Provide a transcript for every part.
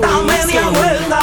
media vuelta,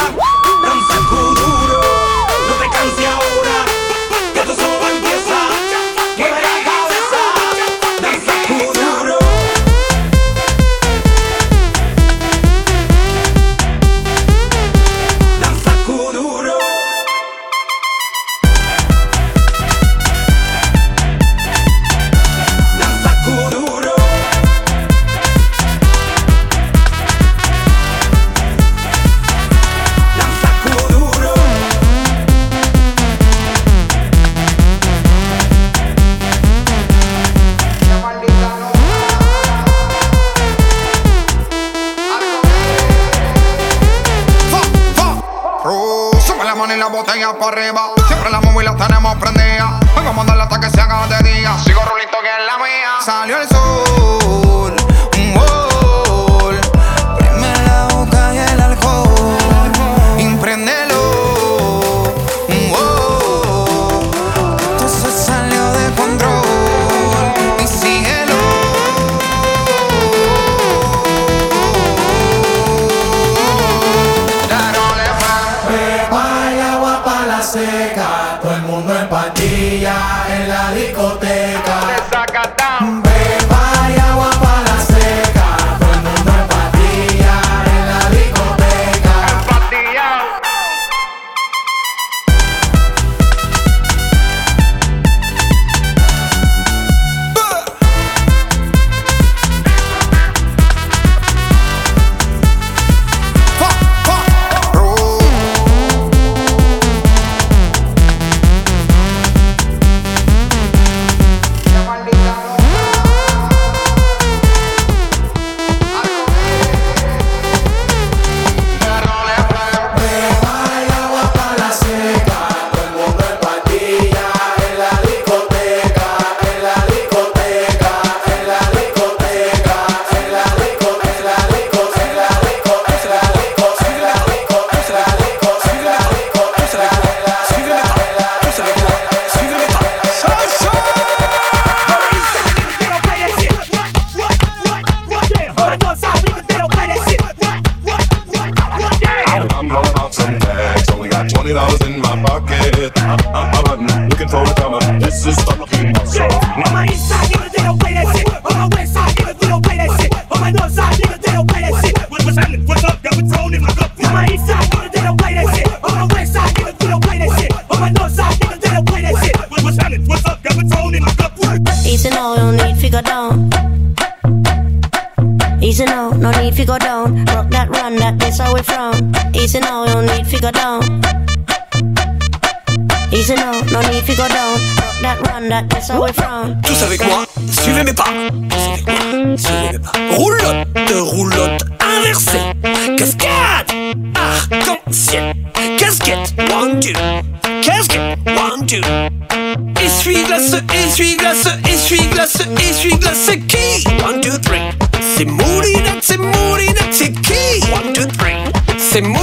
Casket, casquette, one, two. Casquette, one, two. Essuie-glace, essuie-glace, essuie-glace, essuie-glace, Key, One, two, three. C'est Moulinette, c'est Moulinette, c'est qui? One, two, three. C'est Moulinette.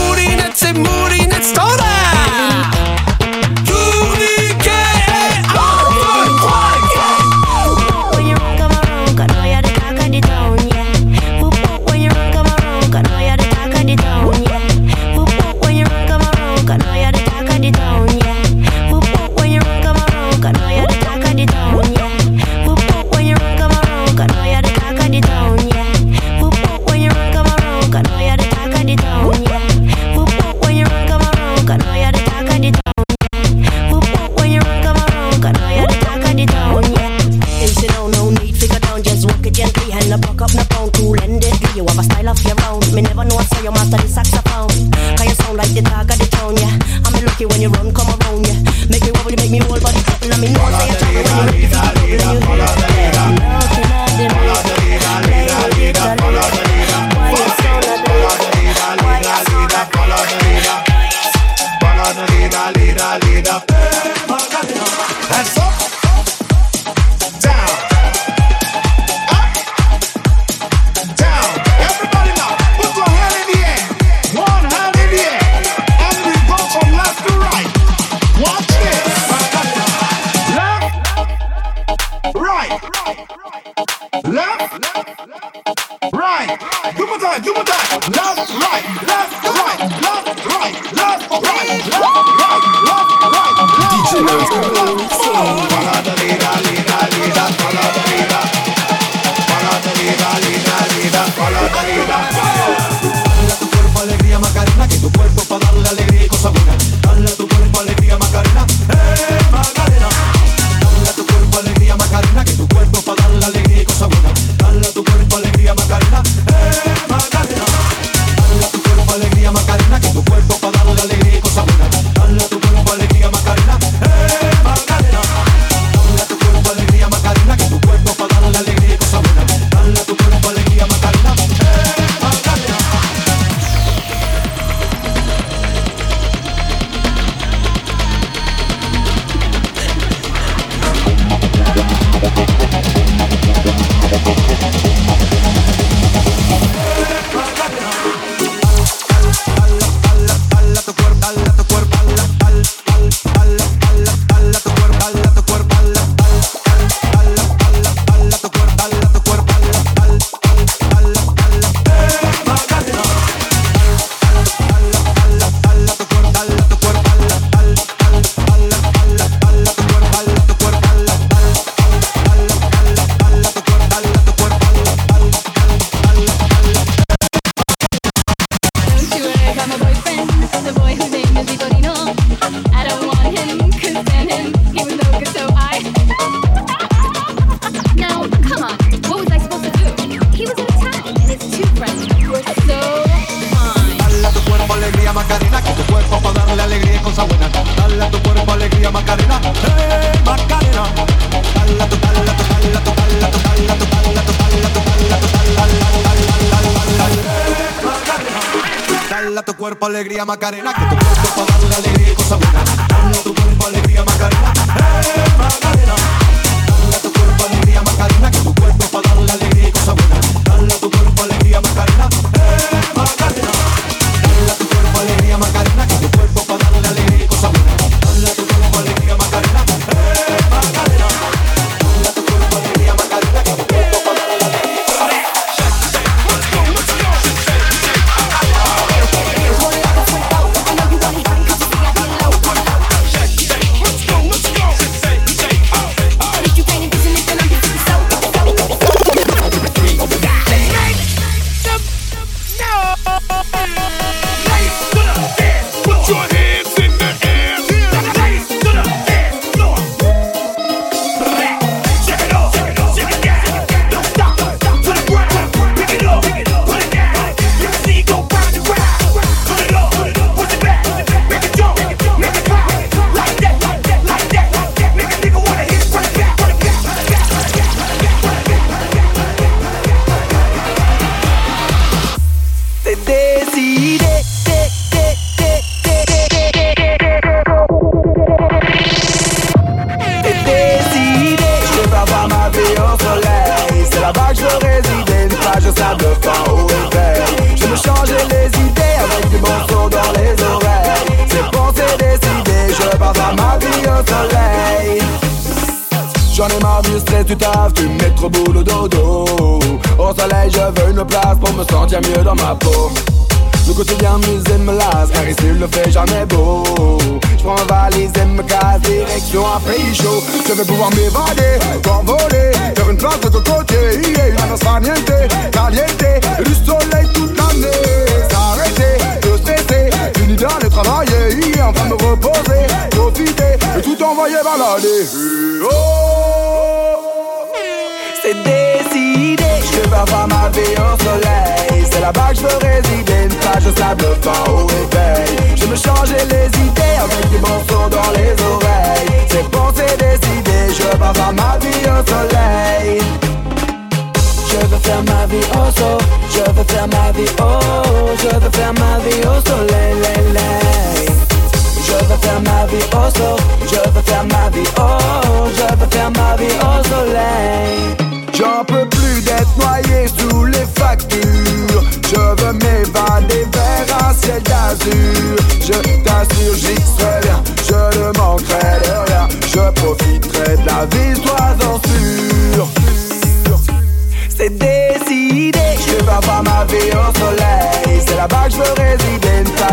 alegría Macarena que tú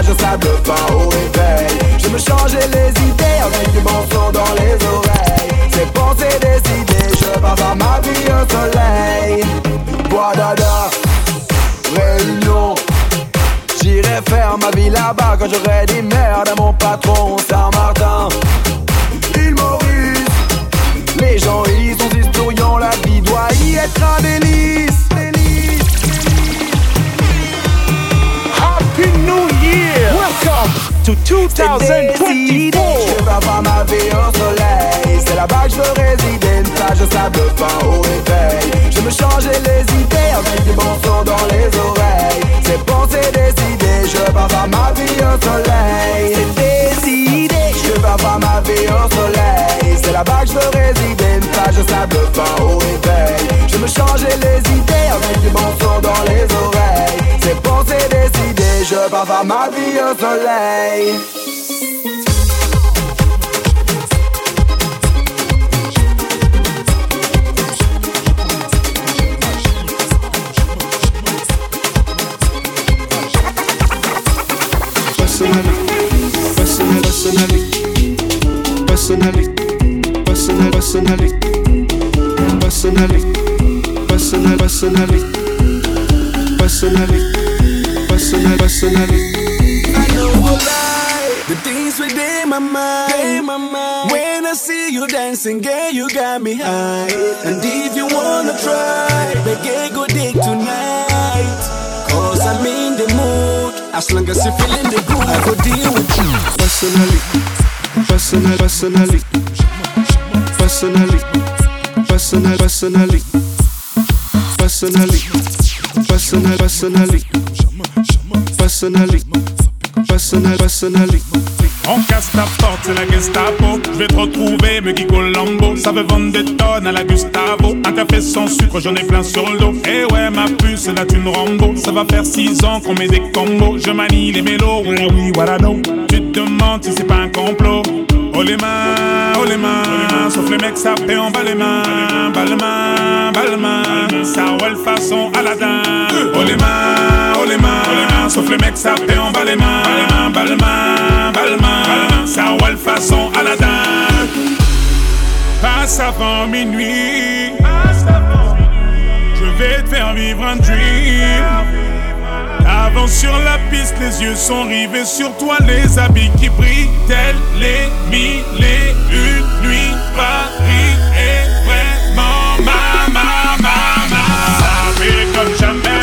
plage de sable fin au réveil. Je me changer les idées avec du bon dans les oreilles. C'est bon, c'est décidé, je vais avoir ma vie au soleil. Guadada, Réunion. J'irai faire ma vie là-bas quand j'aurai dit merde à mon patron 2024! Je vais avoir ma vie au soleil. C'est là-bas que je veux résider Une plage de sable fin au réveil. Je me changer les idées Avec du bon son dans les oreilles. C'est bon, c'est décidé. Je vais avoir ma vie au soleil. C'est décidé. Je vais avoir ma vie au soleil. C'est là-bas que je veux résider Une plage sable fin au réveil. Je me changer les idées Avec du bon son dans les oreilles je pars faire ma vie au soleil. personality, personality, personality, personality personal, personal. I know a. The things within my mind. my mind. When I see you dancing, girl, you got me high. And if you wanna try, baby, go dig tonight. Cause I'm in the mood. As long as you're feeling the groove, I go deal with you. Personally, personal, personally. Personally, personal, personally. Personally, personal, personally. personally. personally. personally. On casse ta porte, c'est la Gestapo. Je vais te retrouver, me Guigo Lambo. Ça veut vendre des tonnes à la Gustavo. Un café sans sucre, j'en ai plein sur le dos. Eh ouais, ma puce, là tu me Rambo. Ça va faire 6 ans qu'on met des combos. Je manie les mélos, oui, voilà non. Tu te demandes si c'est pas un complot. Oh les mains, oh les mains, sauf les mecs ça fait en bas les mains, bas les mains, bas les mains, ça roule façon Aladdin. Oh les mains, mains, sauf les mecs ça fait en bas les mains, bas les mains, bas les mains, ça roule façon Aladdin. Passe avant minuit, je vais te faire vivre un dream. Avance sur la piste, les yeux sont rivés sur toi, les habits qui brillent, tels les mille et une nuits. Paris est vraiment ma, ma, ma, ma. Ça fait comme jamais,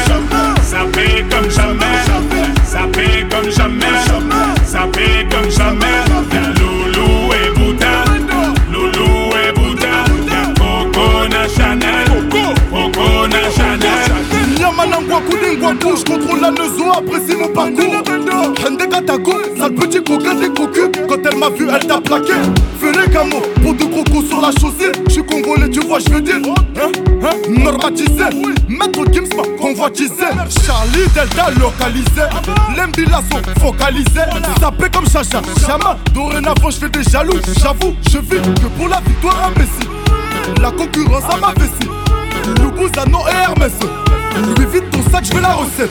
ça fait comme jamais, parcours. Hende sale petit coquin des cocus Quand elle m'a vu, elle t'a plaqué. Fais les camos, pour de gros coups sur la chaussée. J'suis congolais, tu vois, j'veux dire. Hein, hein, Normatisé, maître Gims convoitisé Charlie Delta localisé. L'embilasso focalisé. Sapé comme Chacha, Chama Dorénavant j'fais des jaloux, j'avoue, je vis que pour la victoire imbécile La concurrence à ma vessie. Loubouzanon et Hermès. Lui vite ton sac, je veux la recette.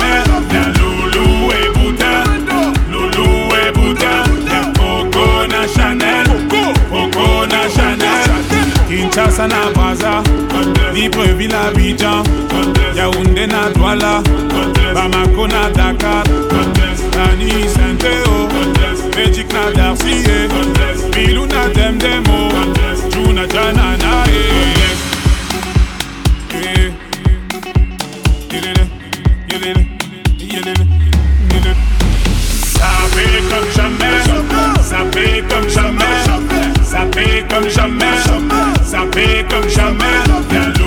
Kinshasa na Libreville Abidjan, Yaoundé na Douala, Bamako na Dakar, Nani Saint-Théo, na Darcy, Bilou na Demdemo, Juna Jana na. Yelele, yelele, yelele, yelele. Ça fait comme jamais, ça fait comme jamais, ça fait comme jamais, sapé comme jamais.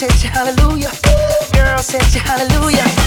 Set you hallelujah. Girl, set you hallelujah.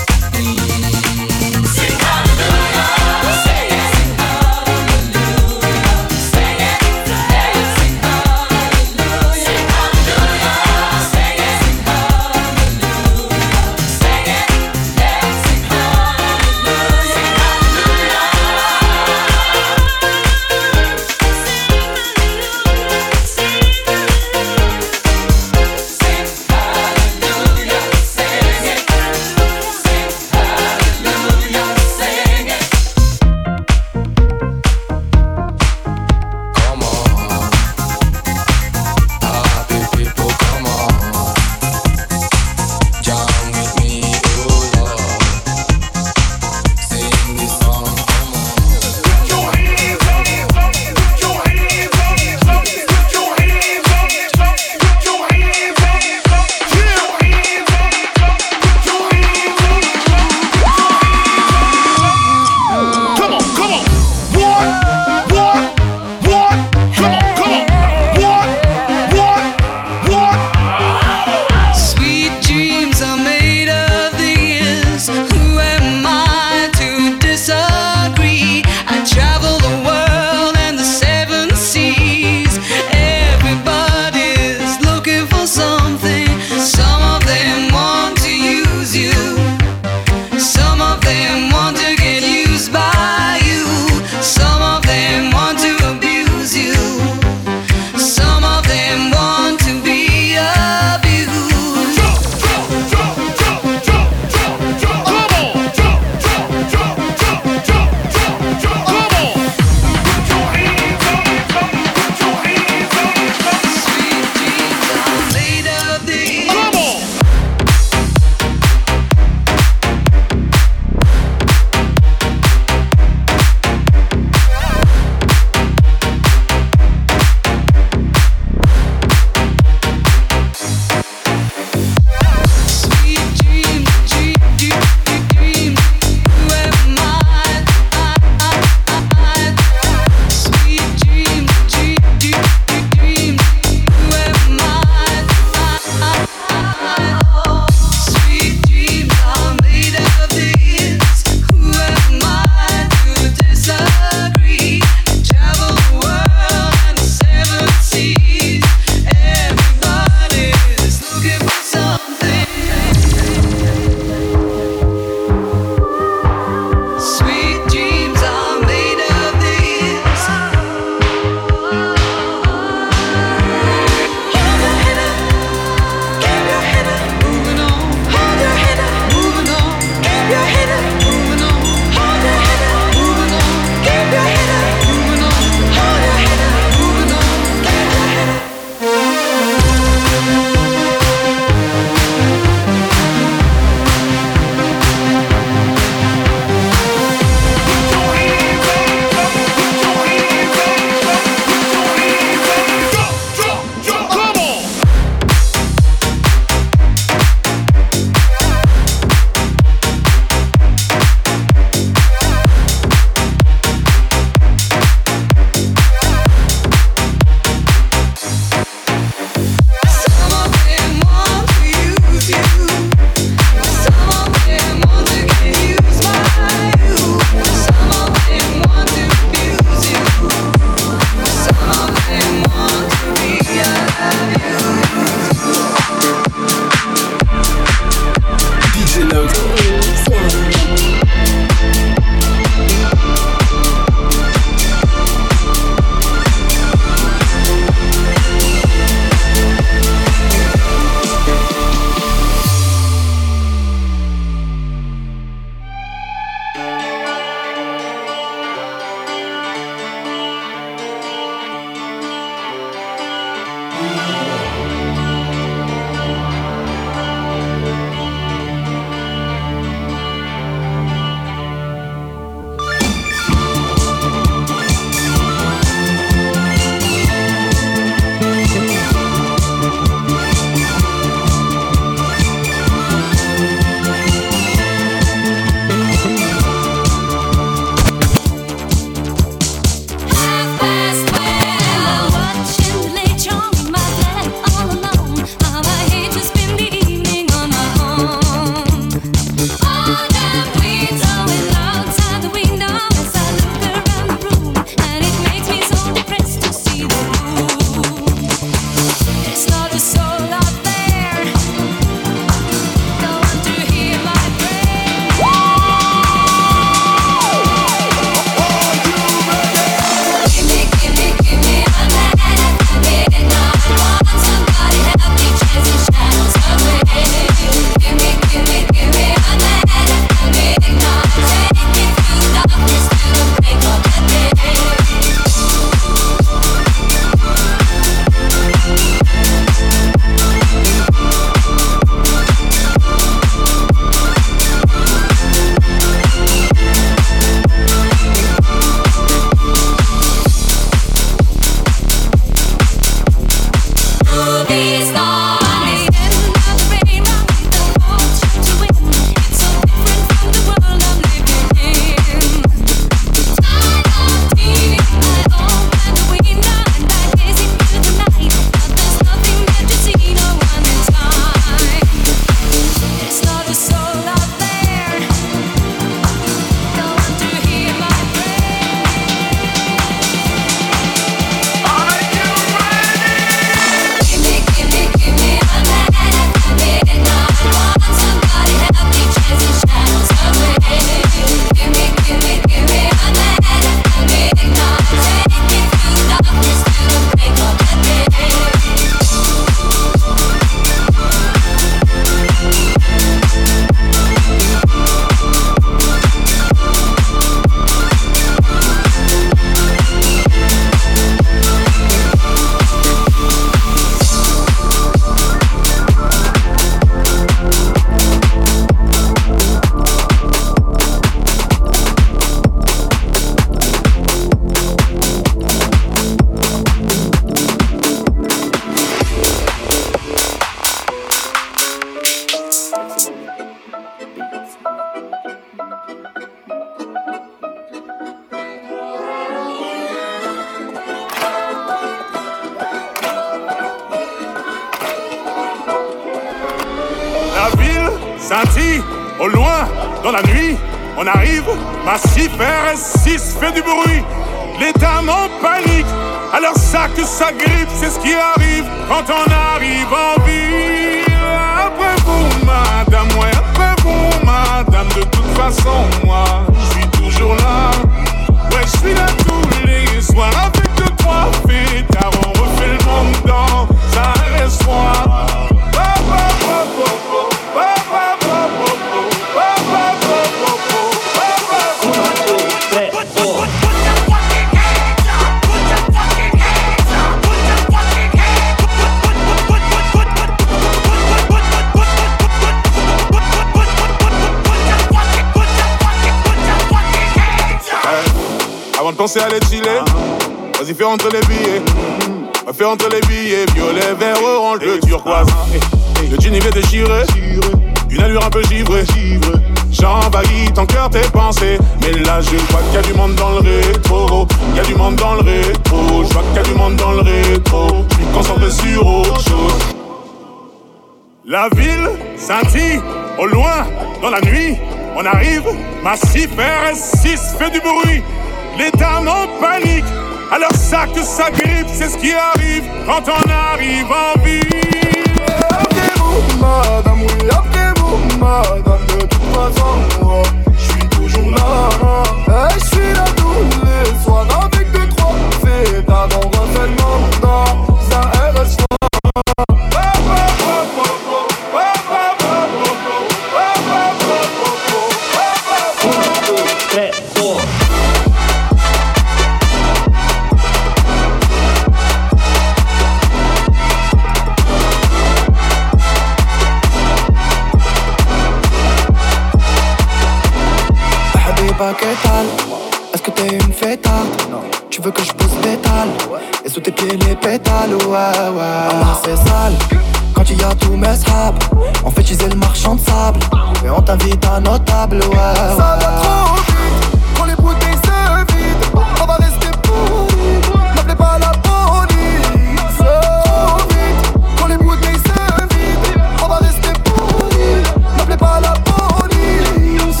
ta vie un notable, ouais. Ça va trop vite, quand les bouteilles se vident, on va rester pourris. N'appelez pas la police. Trop vite, quand les bouteilles se vident, on va rester pourris. N'appelez pas la police.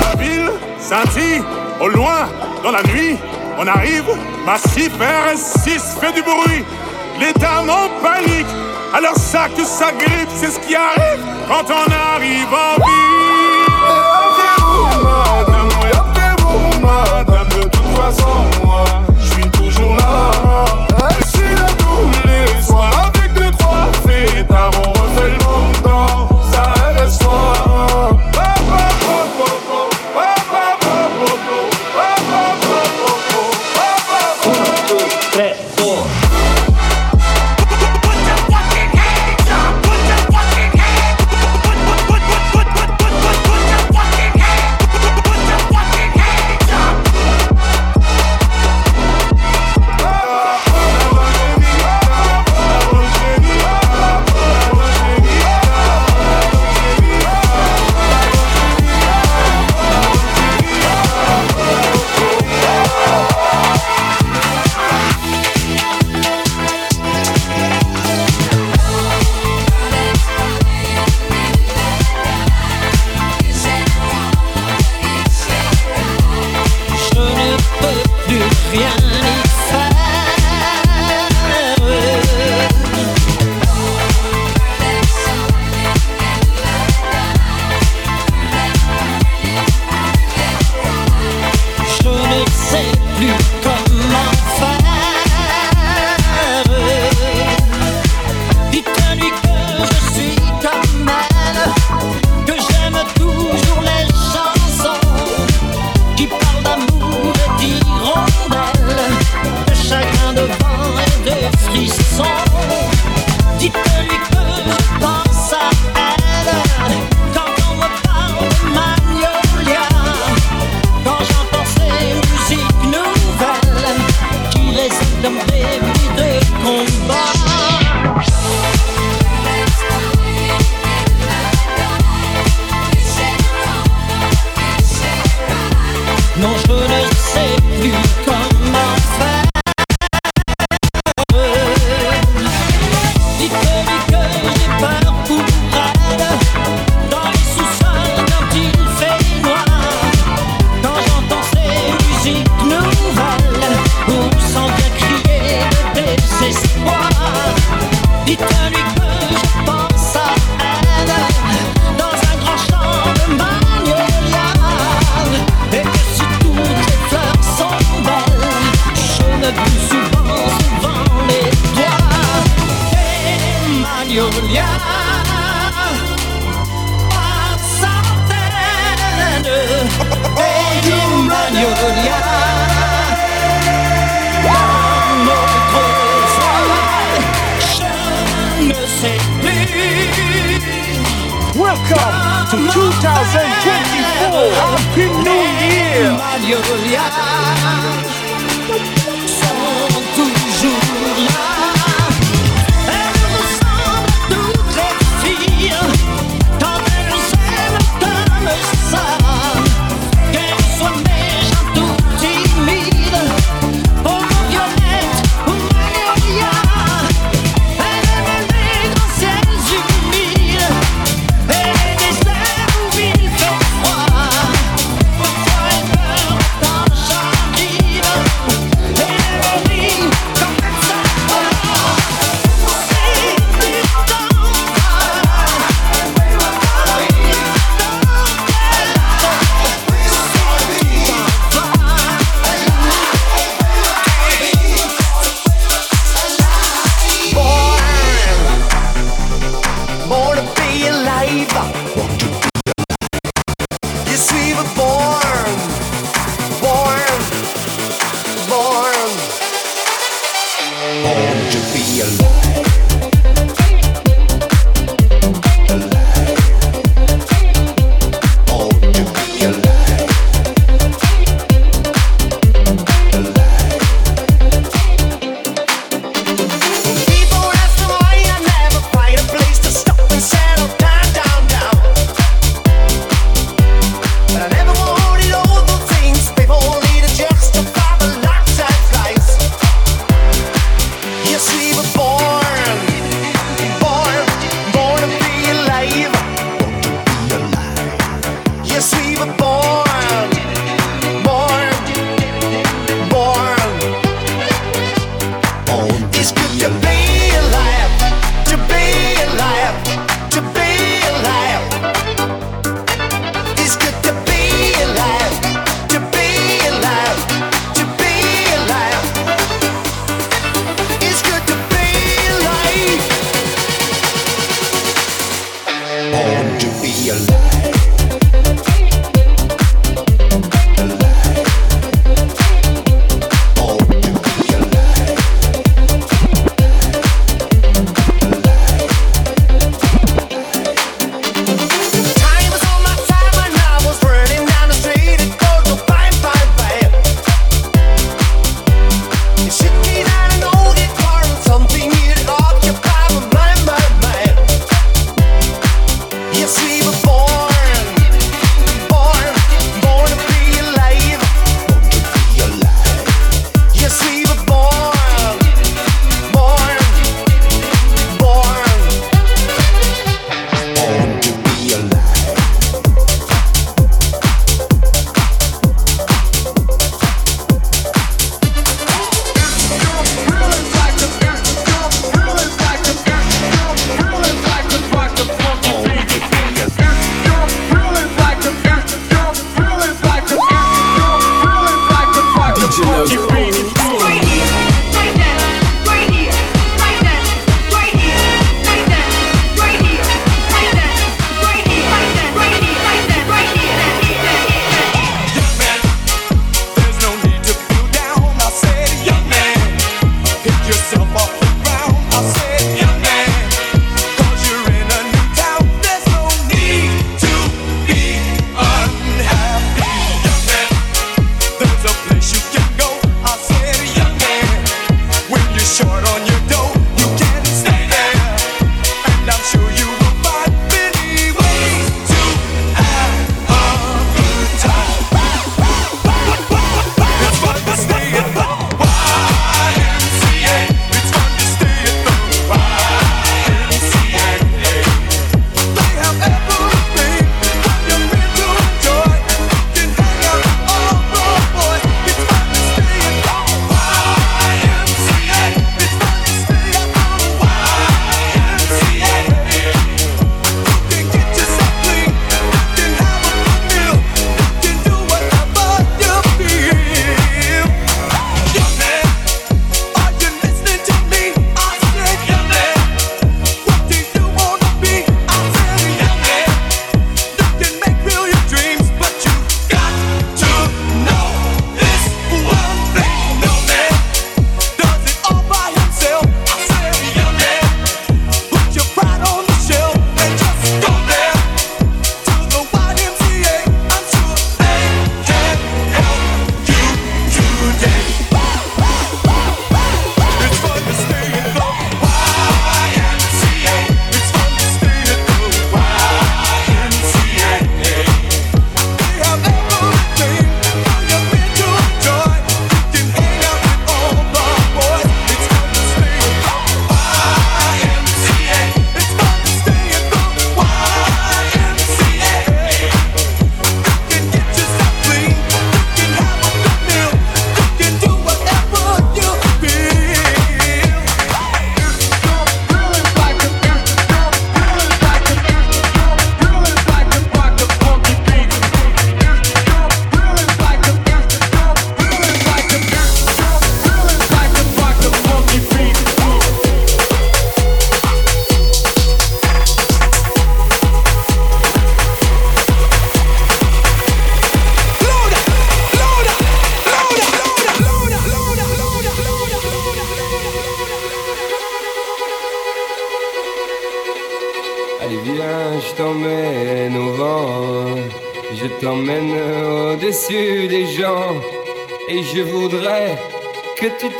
La Ville, scintille, au loin, dans la nuit, on arrive. Massif RS6 fait du bruit. Les dames en. Alors ça que ça grippe, c'est ce qui arrive quand on arrive en vie.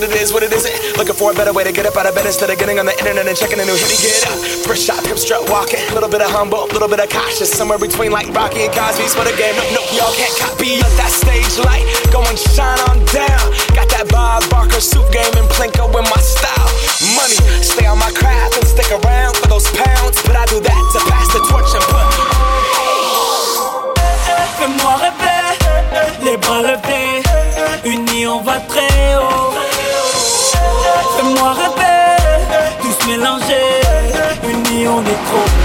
it. Looking for a better way to get up out of bed instead of getting on the internet and checking a new hit. Me get up, first shot, pimp strut walking. A Little bit of humble, a little bit of cautious, somewhere between like Rocky and Cosby's for the game. No, no, y'all can't copy us. That stage light, go and shine on down. Got that Bob Barker suit game and Plinko in my style. Money, stay on my craft and stick around for those pounds, but I do that to pass the torch and put Fais-moi rêver, les bras levés, unis on va très cool.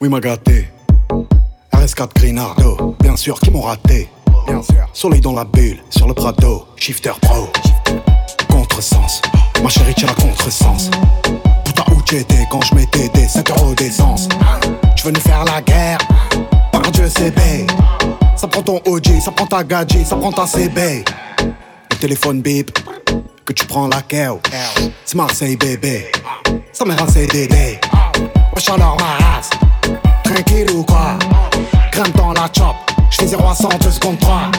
Oui, m'a gâté. RS4 Grinardo, bien sûr, qui m'ont raté. Bien sûr. Soleil dans la bulle, sur le Prado, shifter pro. Contresens, ma chérie, tu la contresens. Putain, où t'étais quand je mettais des 5 euros d'essence Tu veux nous faire la guerre? Par Dieu, c'est bé. Ça prend ton OG, ça prend ta gadget, ça prend ta CB. Le téléphone bip, que tu prends la keo. C'est Marseille, bébé. Ça m'a rassé Dédé. Wesh alors ma race, tranquille ou quoi. Grimpe dans la chop, j'fais 0 à 100, 2 secondes 3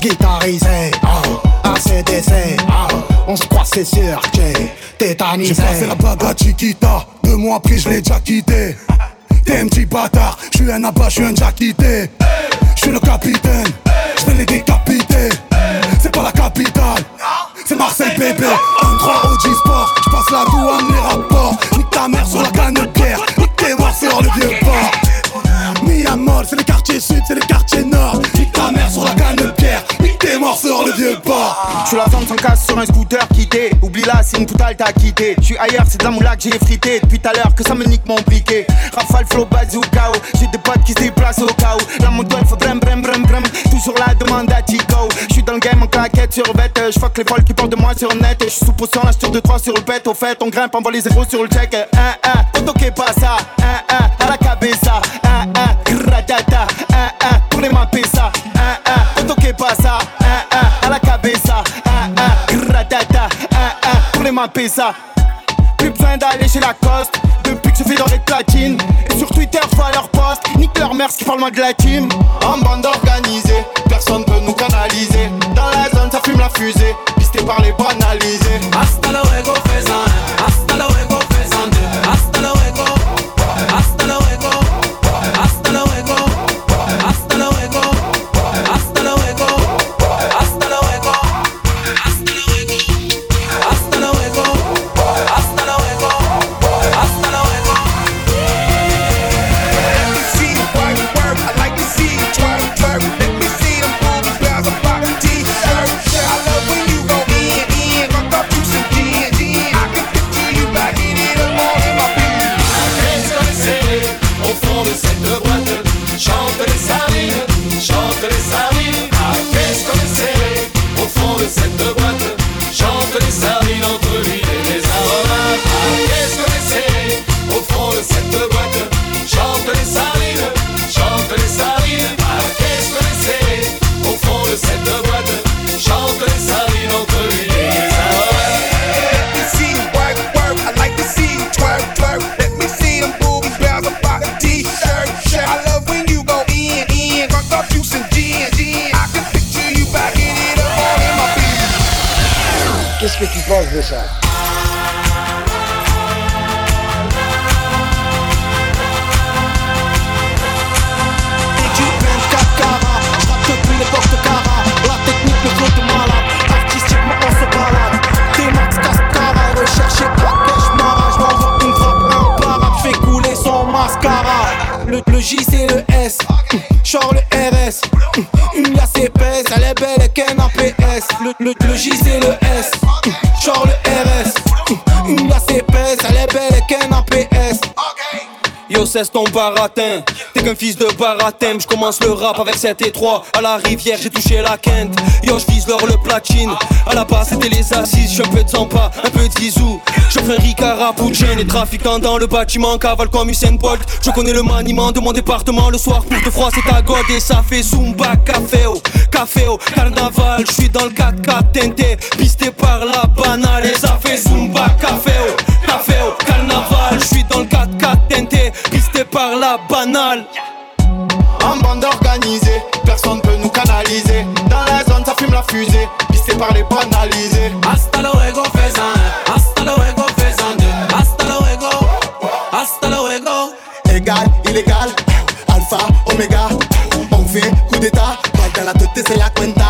Guitarisé, oh, ACDC, oh, on se croit c'est sûr que tétanisé. J'ai passé la bague à Chiquita, deux mois après je l'ai déjà quitté. T'es un petit bâtard, je suis un abat, je suis un déjà quitté. Je suis le capitaine, je vais les décapiter. C'est pas la capitale, c'est Marseille bébé. 1-3 OG Sport, je passe la douane, les rapports. Nique ta mère sur la canne de pierre, nique tes morts sur le vieux c'est le quartier sud, c'est le quartier nord. Nique ta mère sur la canne Je suis la femme sans casse sur un scooter quitté. Oublie là, c'est une toutale t'as quitté. Je suis ailleurs, c'est de la moula que j'ai frité. Depuis tout à l'heure que ça me nique mon briquet. Rafale, flow, bazooka. J'ai des potes qui se déplacent au où. La moto elle fait brem brem brem brem. Toujours la demande à Tico. Je suis dans le game en claquette sur bête. Je fuck les folles qui parlent de moi sur net. Je suis sous potion, la de 3 sur le pet. Au fait, on grimpe, on voit les zéros sur le check. Un, un, on toque pas ça. Un, un, à la cabeza. Un, un, gratata. Un, un, pour les mapper ça. Un, un, on toque pas ça. Plus besoin d'aller chez la coste. Depuis que je fais dans les platines. Et sur Twitter je vois leur post Nique leur mère qui parle moins de la team. En bande organisée Personne peut nous canaliser. Dans la zone ça fume la fusée. Pisté par les banalisés. Hasta penses de ça. Du 24 carats J'rappe depuis l'époque de Cara La technique, le flow de malade Artistiquement on se balade T-Max, Cascara Recherché Kakesh, Mara J'm'envoie une frappe imparable J'fais couler son mascara Le, le J c'est le S. Genre le RS Une liasse épaisse Elle est belle et qu'un APS le, le, le J c'est le S Genre le RS Une liasse épaisse Elle est belle Yo, cesse ton baratin. T'es qu'un fils de baratin. J'commence le rap avec 7 et 3. À la rivière, j'ai touché la quinte. Yo, j'vise l'or, le platine. À la base, c'était les assises. J'suis un peu de un peu de Zizou. J'offre un Ricard pour Jane. Les trafiquants dans le bâtiment. Cavale comme Usain Bolt. Je connais le maniement de mon département. Le soir, pour de froid, c'est à God. Et ça fait Zumba, café au, café au, carnaval. J'suis dans le 4x4 teinté. Pisté par la banale. Et ça fait Zumba, café au, café la banale. En bande organisée, personne peut nous canaliser. Dans la zone, ça fume la fusée, pisté par les banalisés. Hasta luego, faisan un. Hasta luego, faisan deux. Hasta luego. Hasta luego. Égal, illégal, alpha, oméga. On fait coup d'état, balle dans la tête, c'est la cuenta.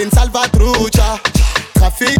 Atchouchoucha, c'est une salvatrucha. Trafic,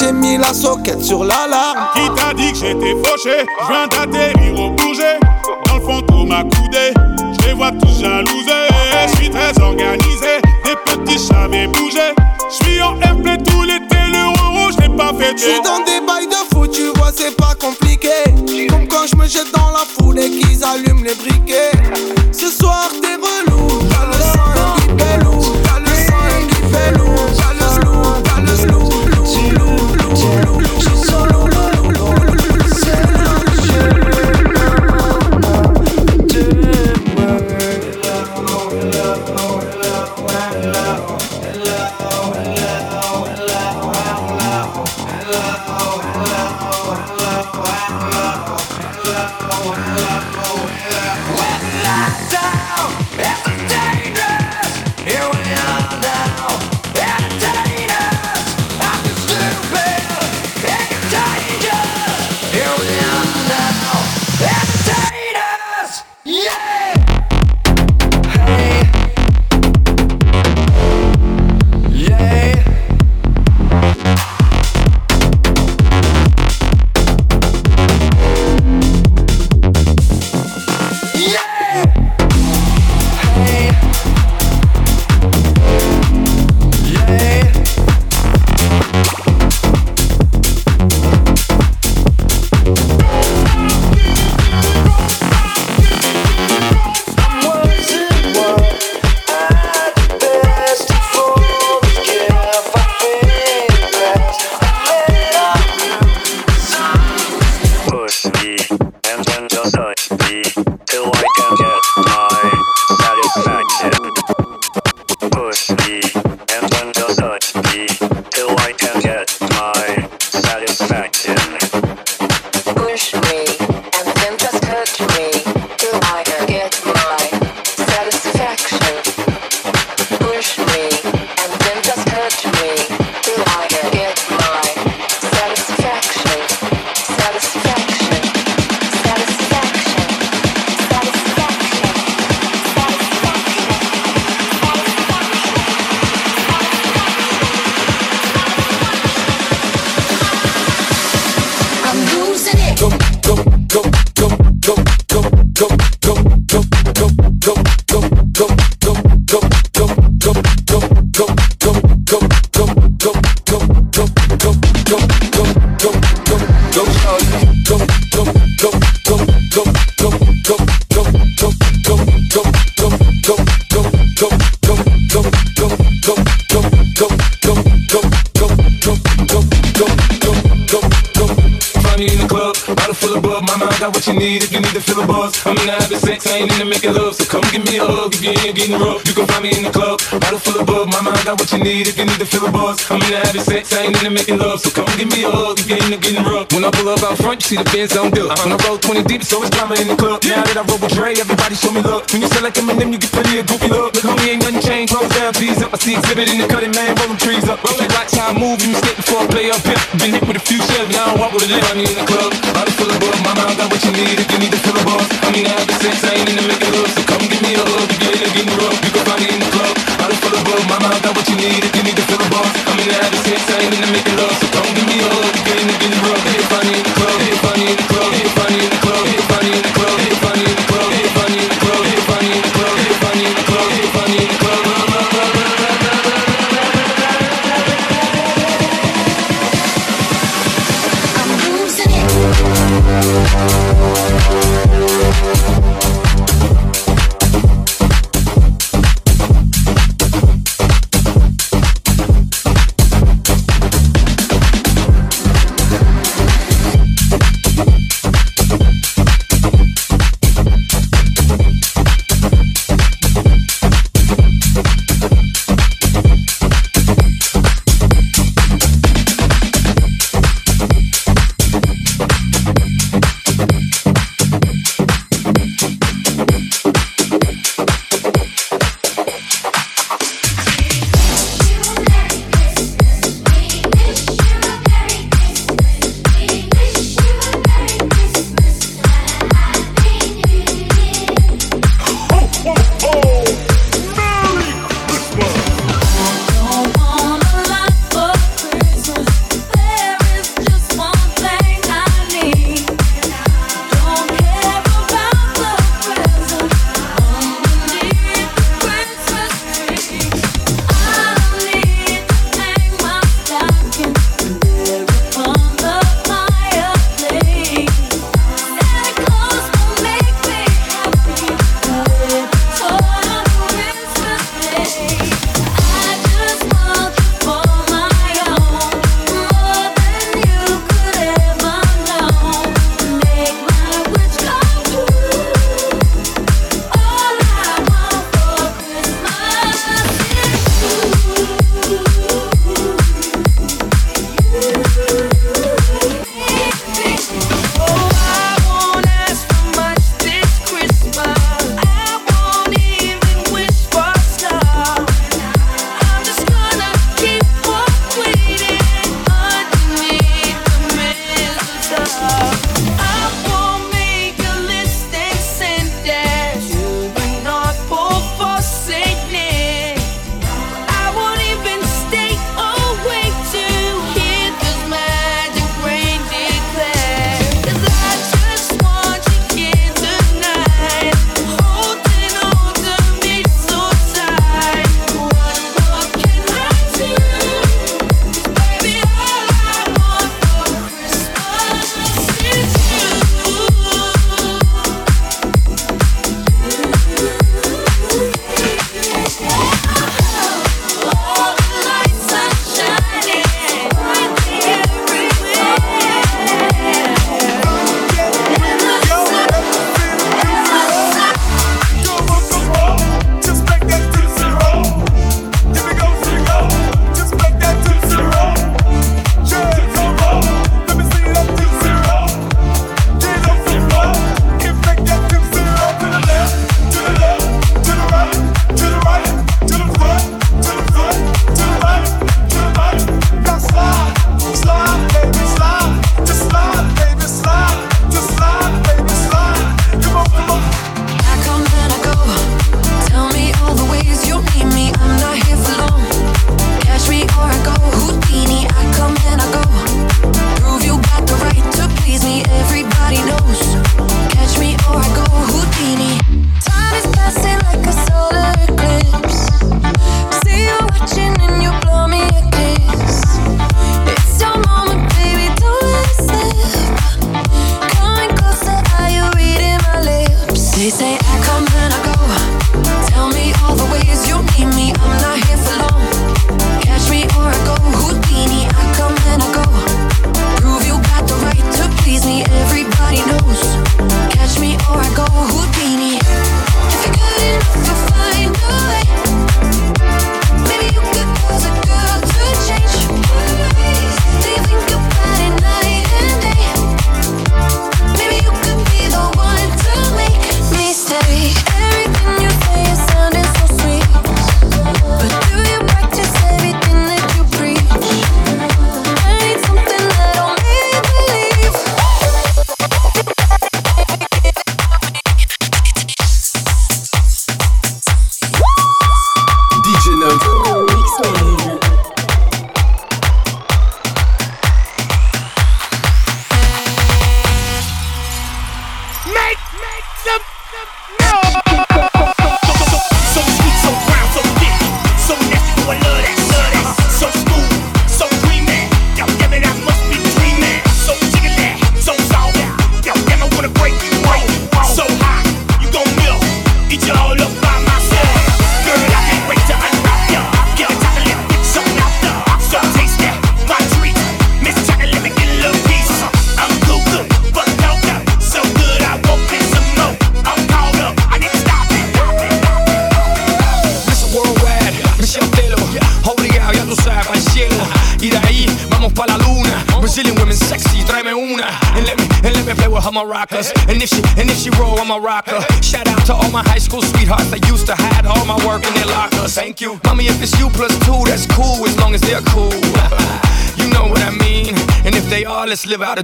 j'ai mis la soquette sur l'alarme. Qui t'a dit que j'étais fauché? Je viens d'atterrir au bouger Dans le fond tout m'a coudé. Je les vois tous jalousés. Je suis très organisé. Des petits j'avais bougé. Je suis en airplay tout l'été Le rouge je l'ai pas fait J'suis dans des bails de fou, tu vois, c'est pas compliqué. Comme quand je me jette dans la foule et qu'ils allument les briquets. You can find me in the club, bottle full of bub. Mama, I got what you need if you need to feel a buzz. I'm in the having sex, I ain't into making love. So come give me a hug if you When I pull up out front, you see the Benz on dip. When I roll 20 deep, so it's drama in the club. Now that I roll with Dre, everybody show me love. When you sell like Eminem, you get plenty of goofy love. Look, homie, ain't nothing changed. Close down, G's up. I see exhibit in the cutting, man. Roll them trees up. Roll it, watch how I move. You mistake before I play up here. Been hit with a few shells, now I walk with a limp. I'm in the club, bottle full of bug. Mama, I got what you need if you need to feel a buzz. I mean, I have the sex, I ain't into making love. So come give me a hug if you ain't getting rough. You can find me in the club, bottle full of bug. Mama, I got what you need if you need to feel a buzz. I mean, I have the sex, I ain't into making love. So come give me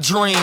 dream,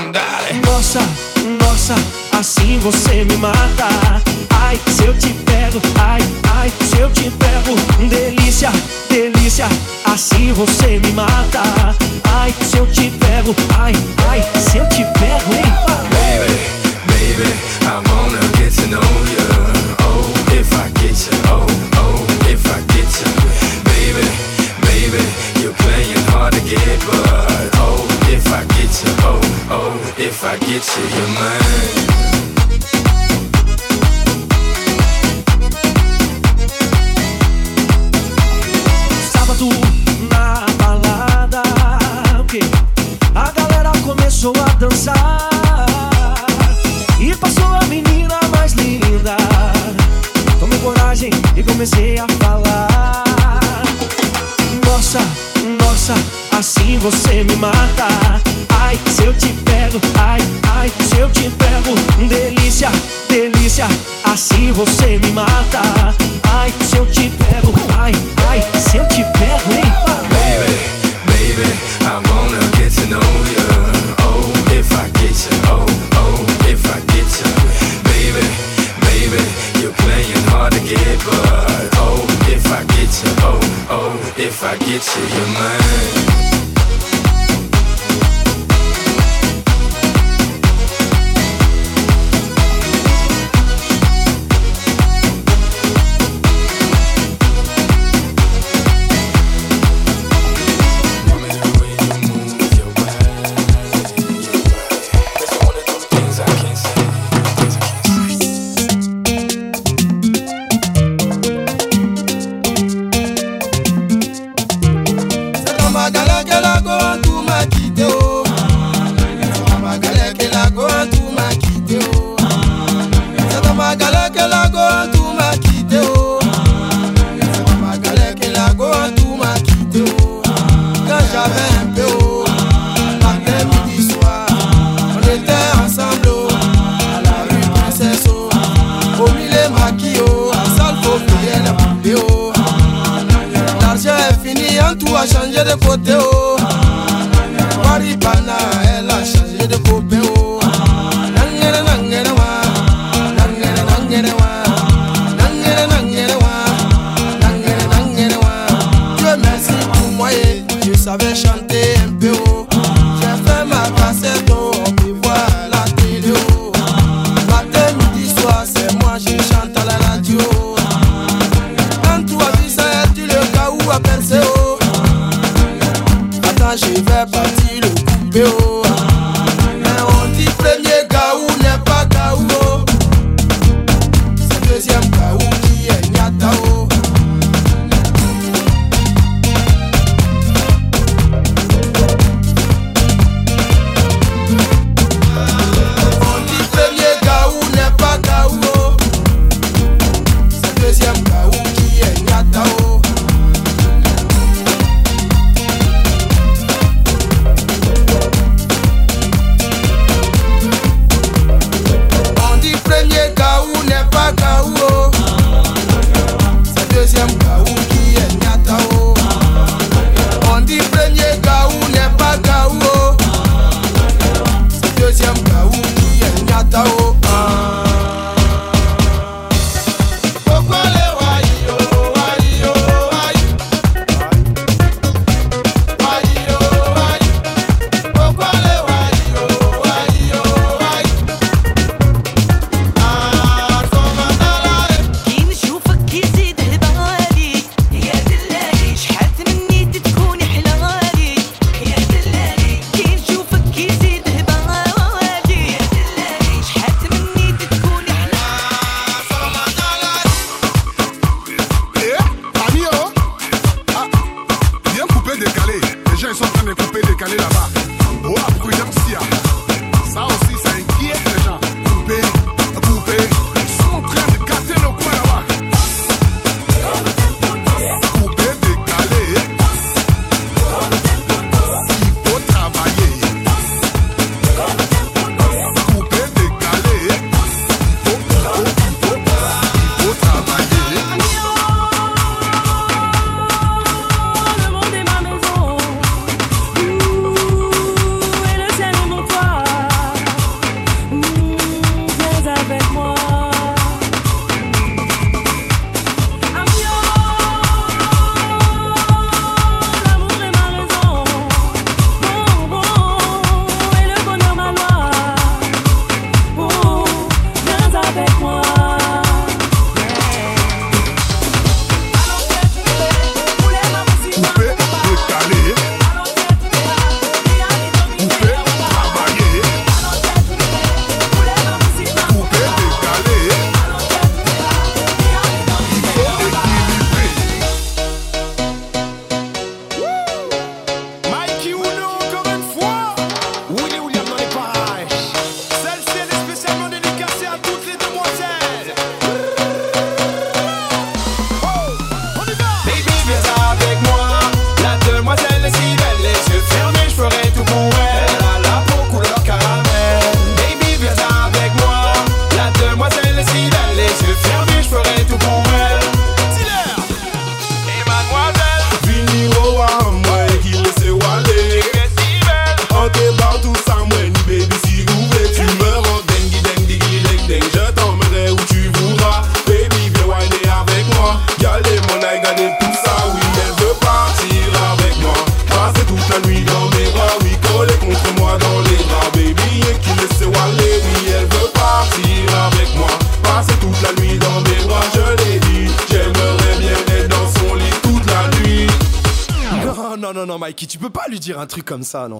comme ça, non.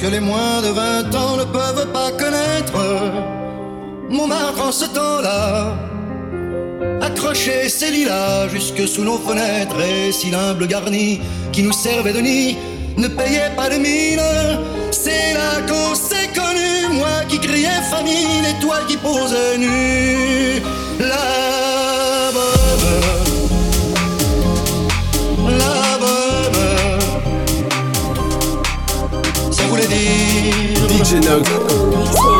Que les moins de 20 ans ne peuvent pas connaître. Montmartre en ce temps-là, accrochait ses lilas jusque sous nos fenêtres et si l'humble garni qui nous servait de nid ne payait pas de mine. C'est là qu'on s'est connu, moi qui criais famine et toi qui posais nu. La dire DJ Note.